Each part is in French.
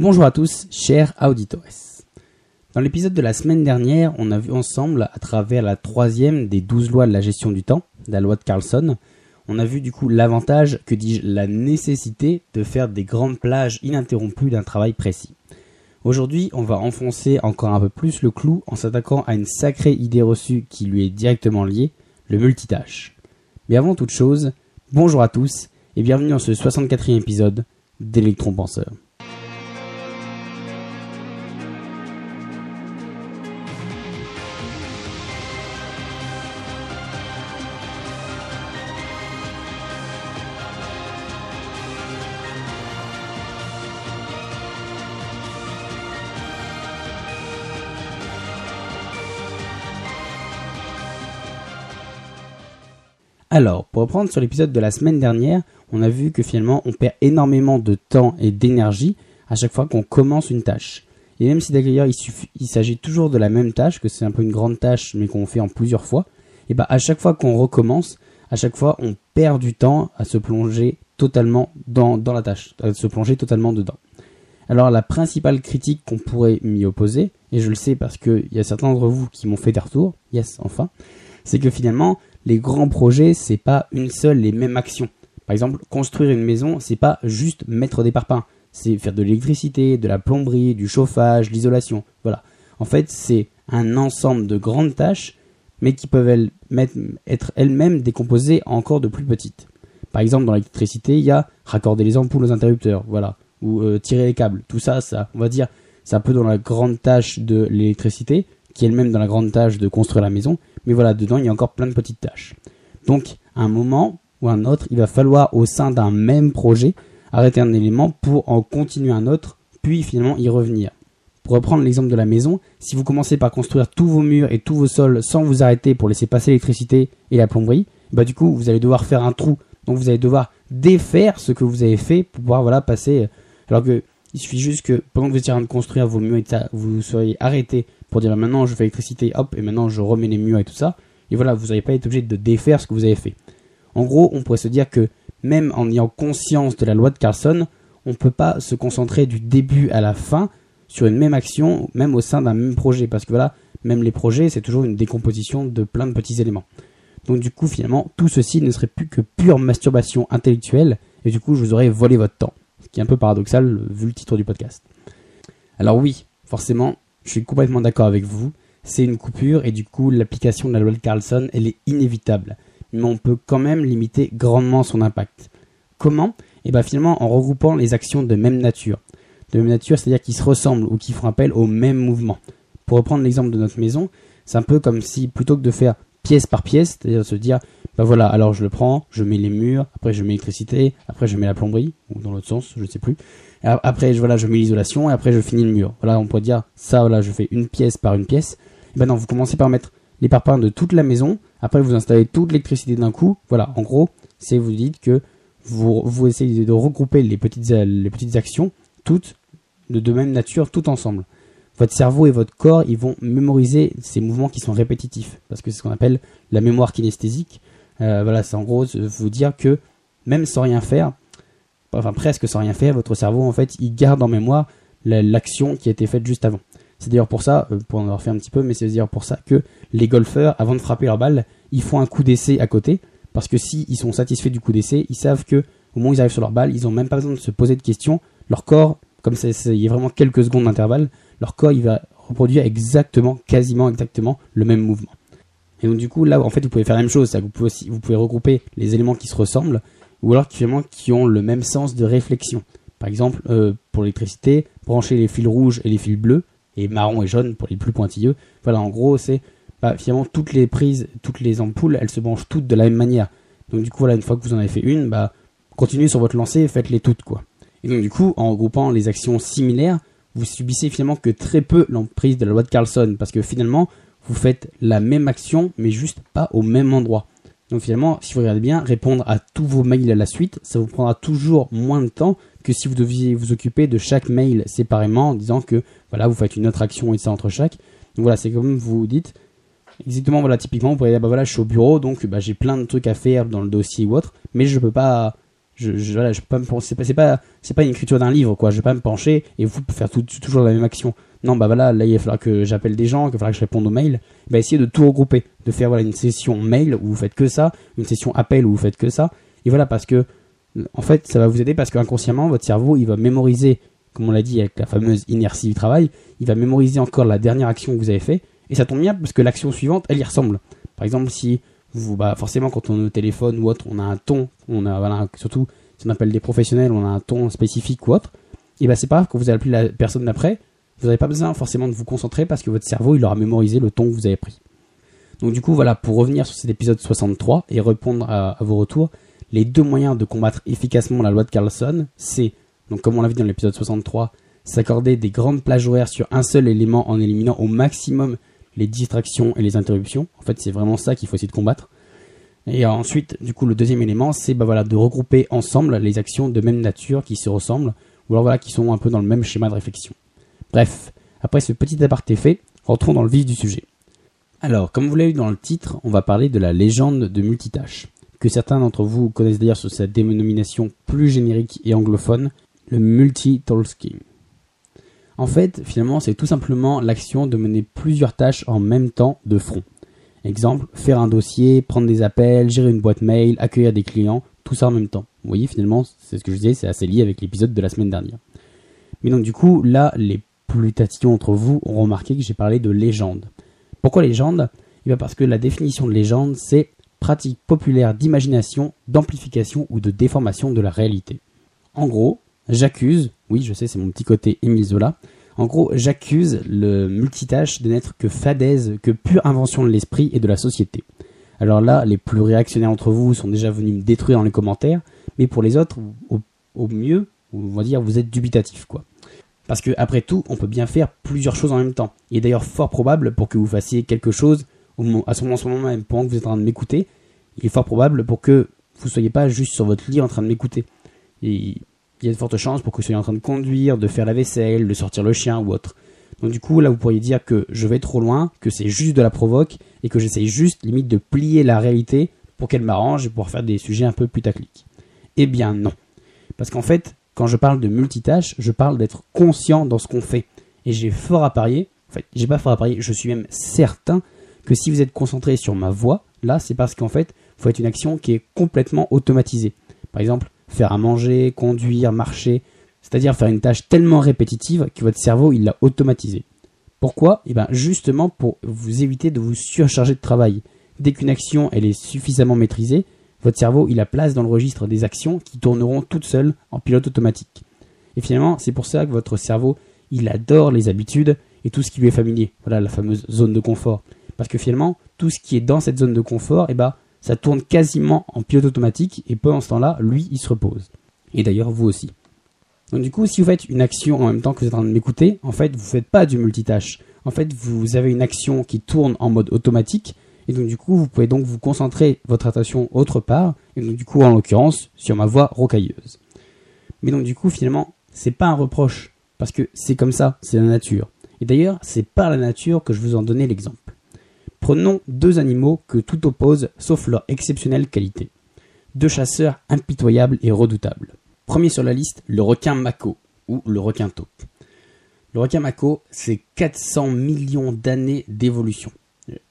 Bonjour à tous, chers auditores. Dans l'épisode de la semaine dernière, on a vu ensemble, à travers la troisième des douze lois de la gestion du temps, la loi de Carlson, on a vu du coup l'avantage, que dis-je, la nécessité de faire des grandes plages ininterrompues d'un travail précis. Aujourd'hui, on va enfoncer encore un peu plus le clou en s'attaquant à une sacrée idée reçue qui lui est directement liée, le multitâche. Mais avant toute chose, bonjour à tous et bienvenue dans ce 64e épisode d'Electron Penseur. Alors, pour reprendre sur l'épisode de la semaine dernière, on a vu que finalement on perd énormément de temps et d'énergie à chaque fois qu'on commence une tâche. Et même si d'ailleurs il, s'agit toujours de la même tâche, que c'est un peu une grande tâche mais qu'on fait en plusieurs fois, et bah à chaque fois qu'on recommence, à chaque fois on perd du temps à se plonger totalement dans, dans la tâche, à se plonger totalement dedans. Alors la principale critique qu'on pourrait m'y opposer, et je le sais parce qu'il y a certains d'entre vous qui m'ont fait des retours, yes enfin, c'est que finalement les grands projets, c'est pas une seule et même action. Par exemple, construire une maison, c'est pas juste mettre des parpaings. C'est faire de l'électricité, de la plomberie, du chauffage, l'isolation. Voilà. En fait, c'est un ensemble de grandes tâches, mais qui peuvent être elles-mêmes décomposées en encore de plus petites. Par exemple, dans l'électricité, il y a raccorder les ampoules aux interrupteurs, voilà, ou euh, tirer les câbles. Tout ça, ça, on va dire, c'est un peu dans la grande tâche de l'électricité, qui est elle-même dans la grande tâche de construire la maison, mais voilà, dedans, il y a encore plein de petites tâches. Donc, à un moment ou un autre, il va falloir, au sein d'un même projet, arrêter un élément pour en continuer un autre, puis finalement y revenir. Pour reprendre l'exemple de la maison, si vous commencez par construire tous vos murs et tous vos sols sans vous arrêter pour laisser passer l'électricité et la plomberie, bah du coup vous allez devoir faire un trou. Donc vous allez devoir défaire ce que vous avez fait pour pouvoir voilà passer. Alors que il suffit juste que pendant que vous étiez en train de construire vos murs vous soyez arrêté pour dire maintenant je fais l'électricité, hop, et maintenant je remets les murs et tout ça. Et voilà, vous n'allez pas être obligé de défaire ce que vous avez fait. En gros, on pourrait se dire que même en ayant conscience de la loi de Carlson, on ne peut pas se concentrer du début à la fin sur une même action, même au sein d'un même projet. Parce que voilà, même les projets, c'est toujours une décomposition de plein de petits éléments. Donc du coup, finalement, tout ceci ne serait plus que pure masturbation intellectuelle, et du coup, je vous aurais volé votre temps. Ce qui est un peu paradoxal, vu le titre du podcast. Alors oui, forcément, je suis complètement d'accord avec vous. C'est une coupure et du coup, l'application de la loi de Carlson, elle est inévitable. Mais on peut quand même limiter grandement son impact. Comment? Et eh bien finalement en regroupant les actions de même nature. De même nature, c'est-à-dire qui se ressemblent ou qui font appel au même mouvement. Pour reprendre l'exemple de notre maison, c'est un peu comme si plutôt que de faire pièce par pièce, c'est-à-dire se dire, ben voilà, alors je le prends, je mets les murs, après je mets l'électricité, après je mets la plomberie, ou dans l'autre sens, je ne sais plus. Après, je, voilà, je mets l'isolation et après je finis le mur. Voilà, on pourrait dire ça, voilà, je fais une pièce par une pièce. Et ben non, vous commencez par mettre les parpaings de toute la maison. Après, vous installez toute l'électricité d'un coup. Voilà, en gros, c'est vous dites que vous, vous essayez de regrouper les petites, les petites actions, toutes de, de même nature, toutes ensemble. Votre cerveau et votre corps, ils vont mémoriser ces mouvements qui sont répétitifs, parce que c'est ce qu'on appelle la mémoire kinesthésique. Euh, voilà, c'est en gros vous dire que même sans rien faire, enfin presque sans rien faire, votre cerveau en fait il garde en mémoire l'action qui a été faite juste avant. C'est d'ailleurs pour ça, euh, pour en avoir fait un petit peu, mais c'est d'ailleurs pour ça que les golfeurs, avant de frapper leur balle, ils font un coup d'essai à côté, parce que si ils sont satisfaits du coup d'essai, ils savent que au moment où ils arrivent sur leur balle, ils n'ont même pas besoin de se poser de questions. Leur corps, comme il y a vraiment quelques secondes d'intervalle, leur corps il va reproduire exactement, quasiment exactement le même mouvement. Et donc du coup là, en fait, vous pouvez faire la même chose, vous pouvez aussi, vous pouvez regrouper les éléments qui se ressemblent ou alors finalement qui ont le même sens de réflexion. Par exemple, euh, pour l'électricité, brancher les fils rouges et les fils bleus, et marron et jaune pour les plus pointilleux. Voilà, en gros, c'est bah, finalement toutes les prises, toutes les ampoules, elles se branchent toutes de la même manière. Donc du coup, voilà, une fois que vous en avez fait une, bah, continuez sur votre lancée faites-les toutes, quoi. Et donc du coup, en regroupant les actions similaires, vous subissez finalement que très peu l'emprise de la loi de Carlson, parce que finalement, vous faites la même action, mais juste pas au même endroit. Donc finalement, si vous regardez bien, répondre à tous vos mails à la suite, ça vous prendra toujours moins de temps que si vous deviez vous occuper de chaque mail séparément en disant que voilà, vous faites une autre action et ça entre chaque. Donc voilà, c'est comme vous dites. Exactement, voilà, typiquement, vous pourriez dire, bah voilà, je suis au bureau, donc bah, j'ai plein de trucs à faire dans le dossier ou autre, mais je peux pas, Je, je, voilà, je pas me pencher, c'est pas, c'est pas, c'est pas une écriture d'un livre, quoi. Je vais pas me pencher et vous faire toujours la même action. Non, bah voilà, là, il va falloir que j'appelle des gens, qu'il va falloir que je réponde aux mails. Bah, essayez de tout regrouper, de faire, voilà, une session mail où vous faites que ça, une session appel où vous faites que ça. Et voilà, parce que, en fait, ça va vous aider parce qu'inconsciemment, votre cerveau, il va mémoriser, comme on l'a dit avec la fameuse inertie du travail, il va mémoriser encore la dernière action que vous avez fait. Et ça tombe bien parce que l'action suivante, elle y ressemble. Par exemple, si bah, forcément, quand on est au téléphone ou autre, on a un ton, on a, surtout, si on appelle des professionnels, on a un ton spécifique ou autre. Et bah, c'est pas grave, quand vous appelez la personne d'après, vous n'avez pas besoin forcément de vous concentrer parce que votre cerveau, il aura mémorisé le ton que vous avez pris. Donc, du coup, voilà, pour revenir sur cet épisode 63 et répondre à, vos retours, les deux moyens de combattre efficacement la loi de Carlson, c'est, donc, comme on l'a vu dans l'épisode 63, s'accorder des grandes plages horaires sur un seul élément en éliminant au maximum les distractions et les interruptions. En fait, c'est vraiment ça qu'il faut essayer de combattre. Et ensuite, du coup, le deuxième élément, c'est bah de regrouper ensemble les actions de même nature qui se ressemblent, ou alors voilà, qui sont un peu dans le même schéma de réflexion. Bref, après ce petit aparté fait, rentrons dans le vif du sujet. Alors, comme vous l'avez vu dans le titre, on va parler de la légende de multitâche, que certains d'entre vous connaissent d'ailleurs sous sa dénomination plus générique et anglophone, le multitasking. En fait, finalement, c'est tout simplement l'action de mener plusieurs tâches en même temps de front. Exemple, faire un dossier, prendre des appels, gérer une boîte mail, accueillir des clients, tout ça en même temps. Vous voyez, finalement, c'est ce que je disais, c'est assez lié avec l'épisode de la semaine dernière. Mais donc, du coup, là, les plus tatillons entre vous ont remarqué que j'ai parlé de légende. Pourquoi légende? Eh parce que la définition de légende, c'est pratique populaire d'imagination, d'amplification ou de déformation de la réalité. En gros, j'accuse, oui je sais c'est mon petit côté Émile Zola, en gros j'accuse le multitâche de n'être que fadaise, que pure invention de l'esprit et de la société. Alors là, les plus réactionnaires entre vous sont déjà venus me détruire dans les commentaires, mais pour les autres, au, mieux, on va dire, vous êtes dubitatif quoi. Parce que après tout, on peut bien faire plusieurs choses en même temps. Il est d'ailleurs fort probable pour que vous fassiez quelque chose à ce moment, même, pendant que vous êtes en train de m'écouter, il est fort probable pour que vous soyez pas juste sur votre lit en train de m'écouter. Et il y a de fortes chances pour que vous soyez en train de conduire, de faire la vaisselle, de sortir le chien ou autre. Donc du coup, là, vous pourriez dire que je vais trop loin, que c'est juste de la provoque, et que j'essaye juste, limite, de plier la réalité pour qu'elle m'arrange et pour faire des sujets un peu putaclic. Eh bien non. Parce qu'en fait, quand je parle de multitâche, je parle d'être conscient dans ce qu'on fait. Et j'ai fort à parier, en fait, j'ai pas fort à parier, je suis même certain que si vous êtes concentré sur ma voix, là, c'est parce qu'en fait, il faut être une action qui est complètement automatisée. Par exemple, faire à manger, conduire, marcher, c'est-à-dire faire une tâche tellement répétitive que votre cerveau, il l'a automatisé. Pourquoi? Eh bien, justement pour vous éviter de vous surcharger de travail. Dès qu'une action, elle est suffisamment maîtrisée, votre cerveau, il a place dans le registre des actions qui tourneront toutes seules en pilote automatique. Et finalement, c'est pour ça que votre cerveau, il adore les habitudes et tout ce qui lui est familier. Voilà la fameuse zone de confort. Parce que finalement, tout ce qui est dans cette zone de confort, eh ben, ça tourne quasiment en pilote automatique et pendant ce temps-là, lui, il se repose. Et d'ailleurs, vous aussi. Donc du coup, si vous faites une action en même temps que vous êtes en train de m'écouter, en fait, vous ne faites pas du multitâche. En fait, vous avez une action qui tourne en mode automatique et donc du coup, vous pouvez donc vous concentrer votre attention autre part, et donc du coup, en l'occurrence, sur ma voix rocailleuse. Mais donc du coup, finalement, c'est pas un reproche, parce que c'est comme ça, c'est la nature. Et d'ailleurs, c'est par la nature que je vous en donnais l'exemple. Prenons deux animaux que tout oppose, sauf leur exceptionnelle qualité. Deux chasseurs impitoyables et redoutables. Premier sur la liste, le requin mako, ou le requin taupe. Le requin mako, c'est 400 millions d'années d'évolution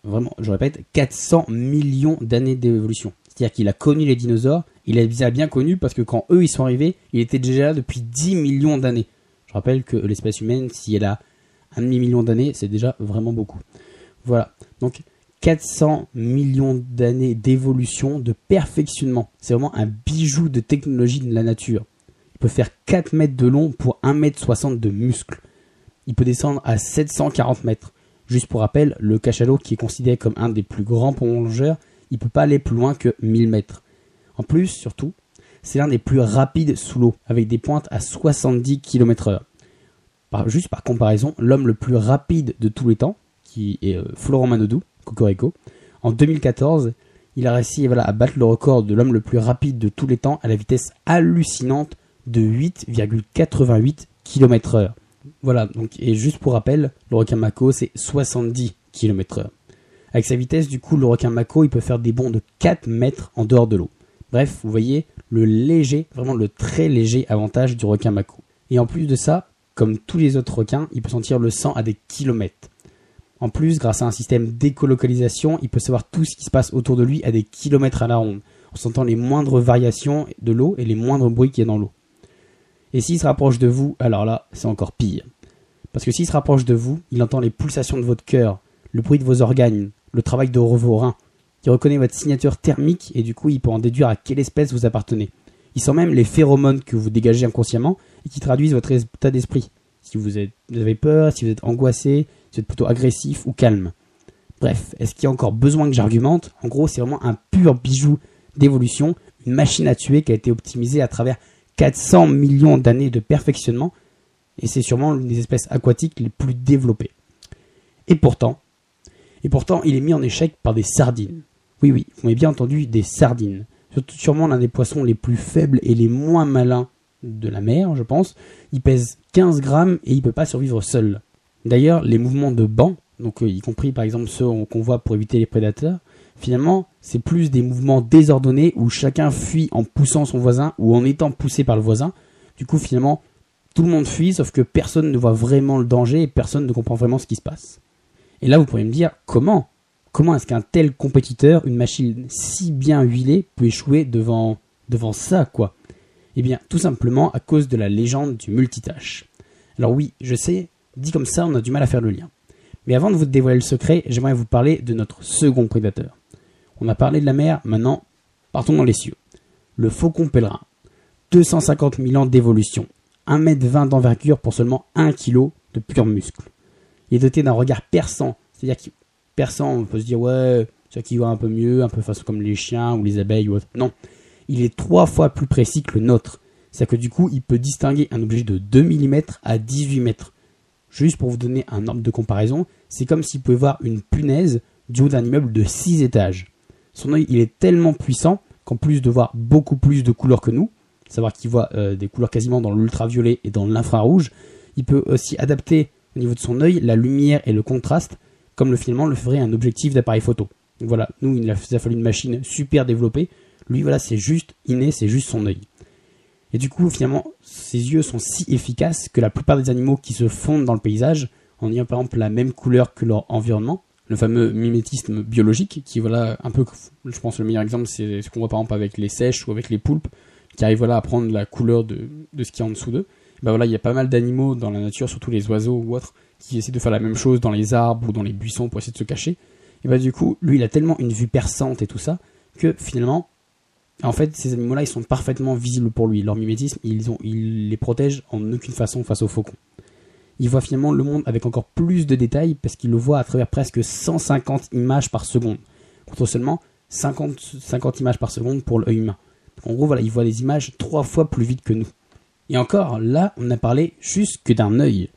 vraiment, je répète, 400 millions d'années d'évolution. C'est-à-dire qu'il a connu les dinosaures, il les a bien connus parce que quand eux ils sont arrivés, il était déjà là depuis 10 millions d'années. Je rappelle que l'espèce humaine, si elle a un demi-million d'années, c'est déjà vraiment beaucoup. Voilà. Donc 400 millions d'années d'évolution, de perfectionnement. C'est vraiment un bijou de technologie de la nature. Il peut faire 4 mètres de long pour 1 mètre 60 de muscles. Il peut descendre à 740 mètres. Juste pour rappel, le cachalot qui est considéré comme un des plus grands plongeurs, il peut pas aller plus loin que 1000 mètres. En plus, surtout, c'est l'un des plus rapides sous l'eau, avec des pointes à 70 km h juste par comparaison, l'homme le plus rapide de tous les temps, qui est euh, Florent Manodou, Cocorico, en 2014, il a réussi à battre le record de l'homme le plus rapide de tous les temps à la vitesse hallucinante de 8,88 km h voilà, donc, et juste pour rappel, le requin mako, c'est 70 km/h. Avec sa vitesse, du coup, le requin mako, il peut faire des bonds de 4 mètres en dehors de l'eau. Bref, vous voyez, le léger, vraiment le très léger avantage du requin mako. Et en plus de ça, comme tous les autres requins, il peut sentir le sang à des kilomètres. En plus, grâce à un système d'écolocalisation, il peut savoir tout ce qui se passe autour de lui à des kilomètres à la ronde, en sentant les moindres variations de l'eau et les moindres bruits qu'il y a dans l'eau. Et s'il se rapproche de vous, alors là, c'est encore pire. Parce que s'il se rapproche de vous, il entend les pulsations de votre cœur, le bruit de vos organes, le travail de vos reins. Il reconnaît votre signature thermique et du coup, il peut en déduire à quelle espèce vous appartenez. Il sent même les phéromones que vous dégagez inconsciemment et qui traduisent votre état d'esprit. Si vous, avez peur, si vous êtes angoissé, vous êtes plutôt agressif ou calme. Bref, est-ce qu'il y a encore besoin que j'argumente? En gros, c'est vraiment un pur bijou d'évolution, une machine à tuer qui a été optimisée à travers 400 millions d'années de perfectionnement, et c'est sûrement l'une des espèces aquatiques les plus développées. Et pourtant, et pourtant, il est mis en échec par des sardines. Oui, oui, vous m'avez bien entendu, des sardines. Sûrement l'un des poissons les plus faibles et les moins malins de la mer, je pense. Il pèse 15 grammes et il ne peut pas survivre seul. D'ailleurs, les mouvements de banc, donc euh, y compris par exemple ceux qu'on voit pour éviter les prédateurs, finalement, c'est plus des mouvements désordonnés où chacun fuit en poussant son voisin ou en étant poussé par le voisin. Du coup, finalement, tout le monde fuit, sauf que personne ne voit vraiment le danger et personne ne comprend vraiment ce qui se passe. Et là, vous pourriez me dire, comment? Comment est-ce qu'un tel compétiteur, une machine si bien huilée, peut échouer devant, devant ça, quoi? Eh bien, tout simplement à cause de la légende du multitâche. Alors oui, je sais, dit comme ça, on a du mal à faire le lien. Mais avant de vous dévoiler le secret, j'aimerais vous parler de notre second prédateur. On a parlé de la mer, maintenant, partons dans les cieux. Le faucon pèlerin. 250 000 ans d'évolution. 1m20 d'envergure pour seulement 1 kg de pur muscle. Il est doté d'un regard perçant, c'est-à-dire qu'il perçant, on peut se dire ouais, ça qui voit un peu mieux, un peu façon comme les chiens ou les abeilles ou autre. Non, il est trois fois plus précis que le nôtre. C'est-à-dire que du coup, il peut distinguer un objet de 2 mm à 18 mètres. Juste pour vous donner un ordre de comparaison, c'est comme s'il pouvait voir une punaise du haut d'un immeuble de 6 étages. Son œil, il est tellement puissant qu'en plus de voir beaucoup plus de couleurs que nous, savoir qu'il voit euh, des couleurs quasiment dans l'ultraviolet et dans l'infrarouge, il peut aussi adapter au niveau de son œil la lumière et le contraste, comme le finalement le ferait un objectif d'appareil photo. Voilà, nous il a, fallu une machine super développée, lui voilà c'est juste inné, c'est juste son œil. Et du coup finalement ses yeux sont si efficaces que la plupart des animaux qui se fondent dans le paysage, en ayant par exemple la même couleur que leur environnement, le fameux mimétisme biologique, qui voilà un peu, je pense le meilleur exemple c'est ce qu'on voit par exemple avec les sèches ou avec les poulpes, qui arrivent voilà à prendre la couleur de, de ce qui est en dessous d'eux. Ben voilà, il y a pas mal d'animaux dans la nature, surtout les oiseaux ou autres, qui essaient de faire la même chose dans les arbres ou dans les buissons pour essayer de se cacher. Et bah du coup, lui, il a tellement une vue perçante et tout ça que finalement, en fait, ces animaux-là, ils sont parfaitement visibles pour lui. Leur mimétisme, ils les protège en aucune façon face aux faucons. Il voit finalement le monde avec encore plus de détails parce qu'il le voit à travers presque 150 images par seconde, contre seulement 50, 50 images par seconde pour l'œil humain. En gros, voilà, il voit des images trois fois plus vite que nous. Et encore, là, on a parlé juste que d'un œil.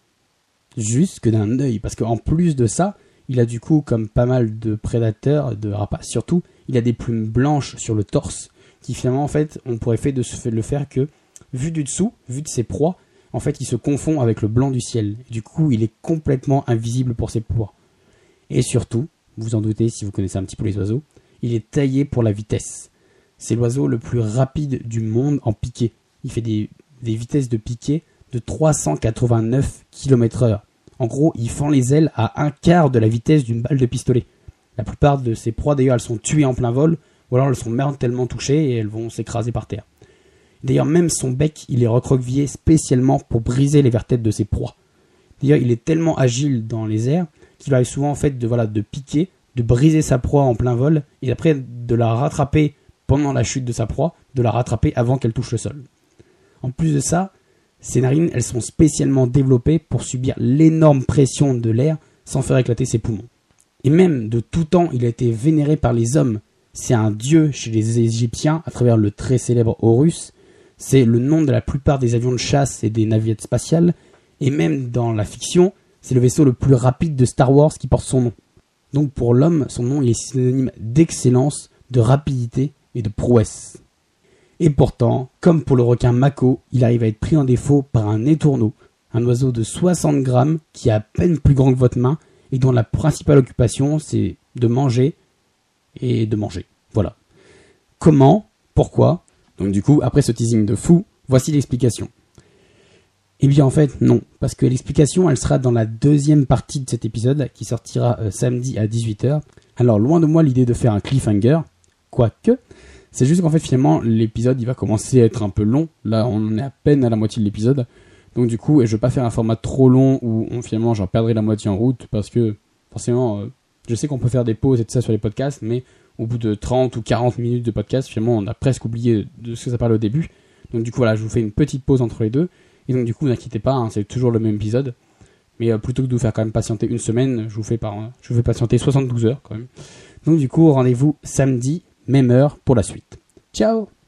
Juste que d'un œil. Parce qu'en plus de ça, il a du coup, comme pas mal de prédateurs, de rapaces surtout, il a des plumes blanches sur le torse, qui finalement, en fait, on pourrait fait de le faire que, vu du dessous, vu de ses proies, en fait, il se confond avec le blanc du ciel. du coup, il est complètement invisible pour ses proies. Et surtout, vous en doutez si vous connaissez un petit peu les oiseaux, il est taillé pour la vitesse. C'est l'oiseau le plus rapide du monde en piqué. Il fait des des vitesses de piqué de 389 km/h. En gros, il fend les ailes à un quart de la vitesse d'une balle de pistolet. La plupart de ses proies, d'ailleurs, elles sont tuées en plein vol, ou alors elles sont mortellement touchées et elles vont s'écraser par terre. D'ailleurs, même son bec, il est recroquevillé spécialement pour briser les vertèbres de ses proies. D'ailleurs, il est tellement agile dans les airs qu'il arrive souvent en fait de voilà de piquer, de briser sa proie en plein vol et après de la rattraper pendant la chute de sa proie, de la rattraper avant qu'elle touche le sol. En plus de ça, ces narines, elles sont spécialement développées pour subir l'énorme pression de l'air sans faire éclater ses poumons. Et même de tout temps, il a été vénéré par les hommes. C'est un dieu chez les Égyptiens à travers le très célèbre Horus. C'est le nom de la plupart des avions de chasse et des navires spatiales. Et même dans la fiction, c'est le vaisseau le plus rapide de Star Wars qui porte son nom. Donc pour l'homme, son nom est synonyme d'excellence, de rapidité et de prouesse. Et pourtant, comme pour le requin mako, il arrive à être pris en défaut par un étourneau, un oiseau de 60 grammes qui est à peine plus grand que votre main et dont la principale occupation c'est de manger et de manger. Voilà. Comment Pourquoi? Donc du coup, après ce teasing de fou, voici l'explication. Eh bien en fait non, parce que l'explication elle sera dans la deuxième partie de cet épisode qui sortira euh, samedi à 18h. Alors loin de moi l'idée de faire un cliffhanger, quoique, c'est juste qu'en fait finalement l'épisode il va commencer à être un peu long. Là on est à peine à la moitié de l'épisode. Donc du coup, je veux pas faire un format trop long où on, finalement j'en perdrai la moitié en route parce que forcément euh, je sais qu'on peut faire des pauses et tout ça sur les podcasts, mais au bout de 30 ou 40 minutes de podcast, finalement on a presque oublié de ce que ça parlait au début. Donc du coup voilà, je vous fais une petite pause entre les deux. Et donc du coup, n'inquiétez pas, hein, c'est toujours le même épisode. Mais euh, plutôt que de vous faire quand même patienter une semaine, je vous fais, je vous fais patienter 72 heures quand même. Donc du coup, rendez-vous samedi, même heure pour la suite. Ciao